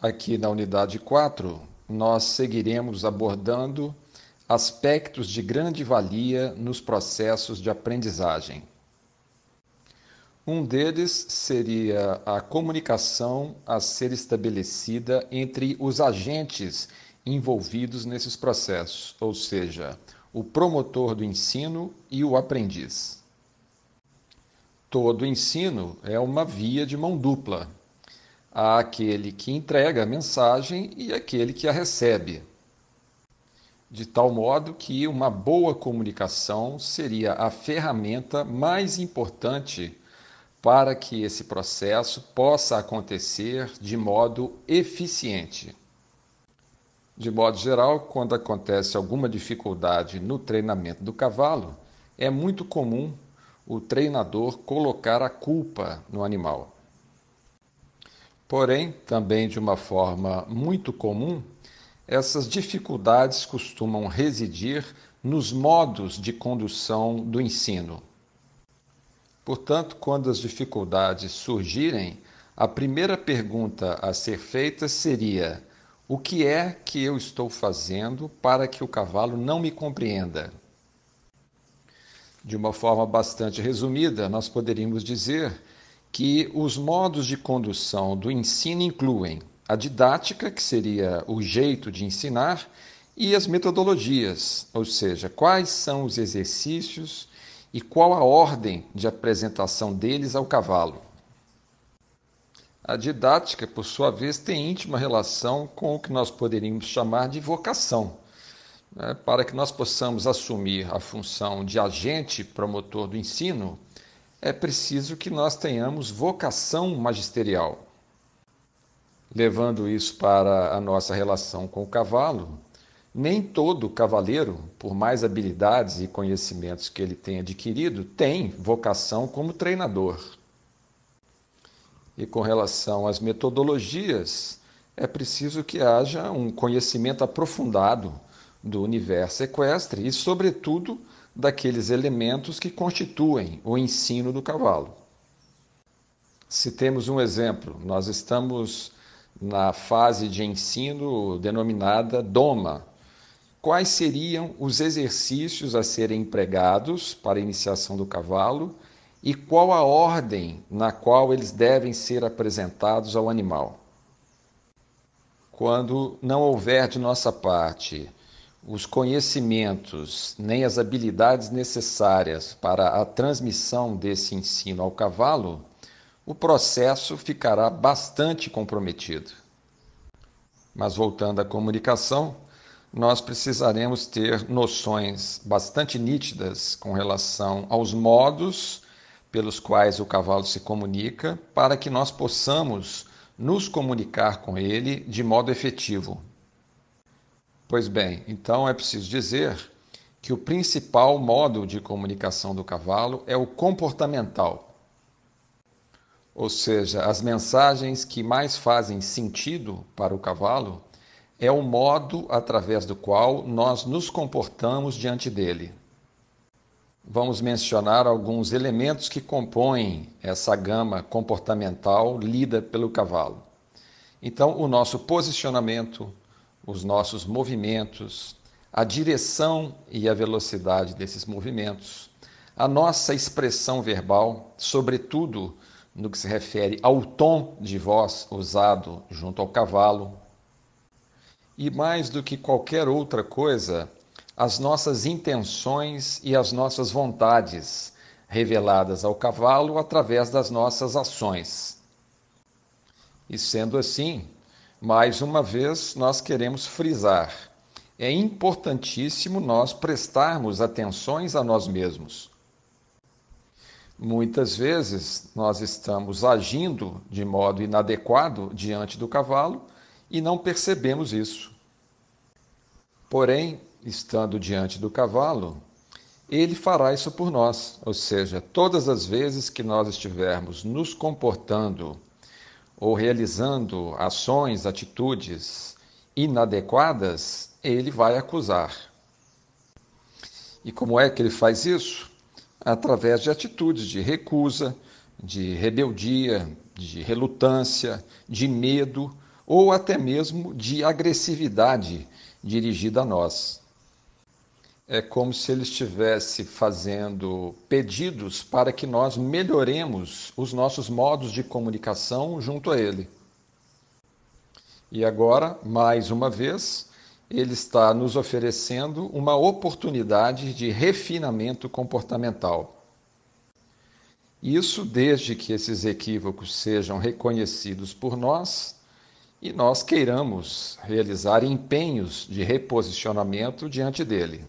Aqui na unidade 4, nós seguiremos abordando aspectos de grande valia nos processos de aprendizagem. Um deles seria a comunicação a ser estabelecida entre os agentes envolvidos nesses processos, ou seja, o promotor do ensino e o aprendiz. Todo ensino é uma via de mão dupla. Há aquele que entrega a mensagem e aquele que a recebe. De tal modo que uma boa comunicação seria a ferramenta mais importante para que esse processo possa acontecer de modo eficiente. De modo geral, quando acontece alguma dificuldade no treinamento do cavalo, é muito comum o treinador colocar a culpa no animal. Porém, também de uma forma muito comum, essas dificuldades costumam residir nos modos de condução do ensino. Portanto, quando as dificuldades surgirem, a primeira pergunta a ser feita seria: o que é que eu estou fazendo para que o cavalo não me compreenda? De uma forma bastante resumida, nós poderíamos dizer que os modos de condução do ensino incluem a didática, que seria o jeito de ensinar, e as metodologias, ou seja, quais são os exercícios e qual a ordem de apresentação deles ao cavalo. A didática, por sua vez, tem íntima relação com o que nós poderíamos chamar de vocação né, para que nós possamos assumir a função de agente promotor do ensino, é preciso que nós tenhamos vocação magisterial. Levando isso para a nossa relação com o cavalo, nem todo cavaleiro, por mais habilidades e conhecimentos que ele tenha adquirido, tem vocação como treinador. E com relação às metodologias, é preciso que haja um conhecimento aprofundado do universo equestre e, sobretudo, daqueles elementos que constituem o ensino do cavalo. Se temos um exemplo, nós estamos na fase de ensino denominada doma. Quais seriam os exercícios a serem empregados para a iniciação do cavalo e qual a ordem na qual eles devem ser apresentados ao animal? Quando não houver de nossa parte os conhecimentos nem as habilidades necessárias para a transmissão desse ensino ao cavalo, o processo ficará bastante comprometido. Mas voltando à comunicação, nós precisaremos ter noções bastante nítidas com relação aos modos pelos quais o cavalo se comunica, para que nós possamos nos comunicar com ele de modo efetivo. Pois bem, então é preciso dizer que o principal modo de comunicação do cavalo é o comportamental. Ou seja, as mensagens que mais fazem sentido para o cavalo é o modo através do qual nós nos comportamos diante dele. Vamos mencionar alguns elementos que compõem essa gama comportamental lida pelo cavalo. Então, o nosso posicionamento, os nossos movimentos, a direção e a velocidade desses movimentos, a nossa expressão verbal, sobretudo no que se refere ao tom de voz usado junto ao cavalo, e mais do que qualquer outra coisa, as nossas intenções e as nossas vontades reveladas ao cavalo através das nossas ações. E sendo assim, mais uma vez, nós queremos frisar: é importantíssimo nós prestarmos atenções a nós mesmos. Muitas vezes nós estamos agindo de modo inadequado diante do cavalo e não percebemos isso. Porém, estando diante do cavalo, ele fará isso por nós, ou seja, todas as vezes que nós estivermos nos comportando ou realizando ações, atitudes inadequadas, ele vai acusar. E como é que ele faz isso? Através de atitudes de recusa, de rebeldia, de relutância, de medo ou até mesmo de agressividade dirigida a nós. É como se ele estivesse fazendo pedidos para que nós melhoremos os nossos modos de comunicação junto a ele. E agora, mais uma vez, ele está nos oferecendo uma oportunidade de refinamento comportamental. Isso desde que esses equívocos sejam reconhecidos por nós e nós queiramos realizar empenhos de reposicionamento diante dele.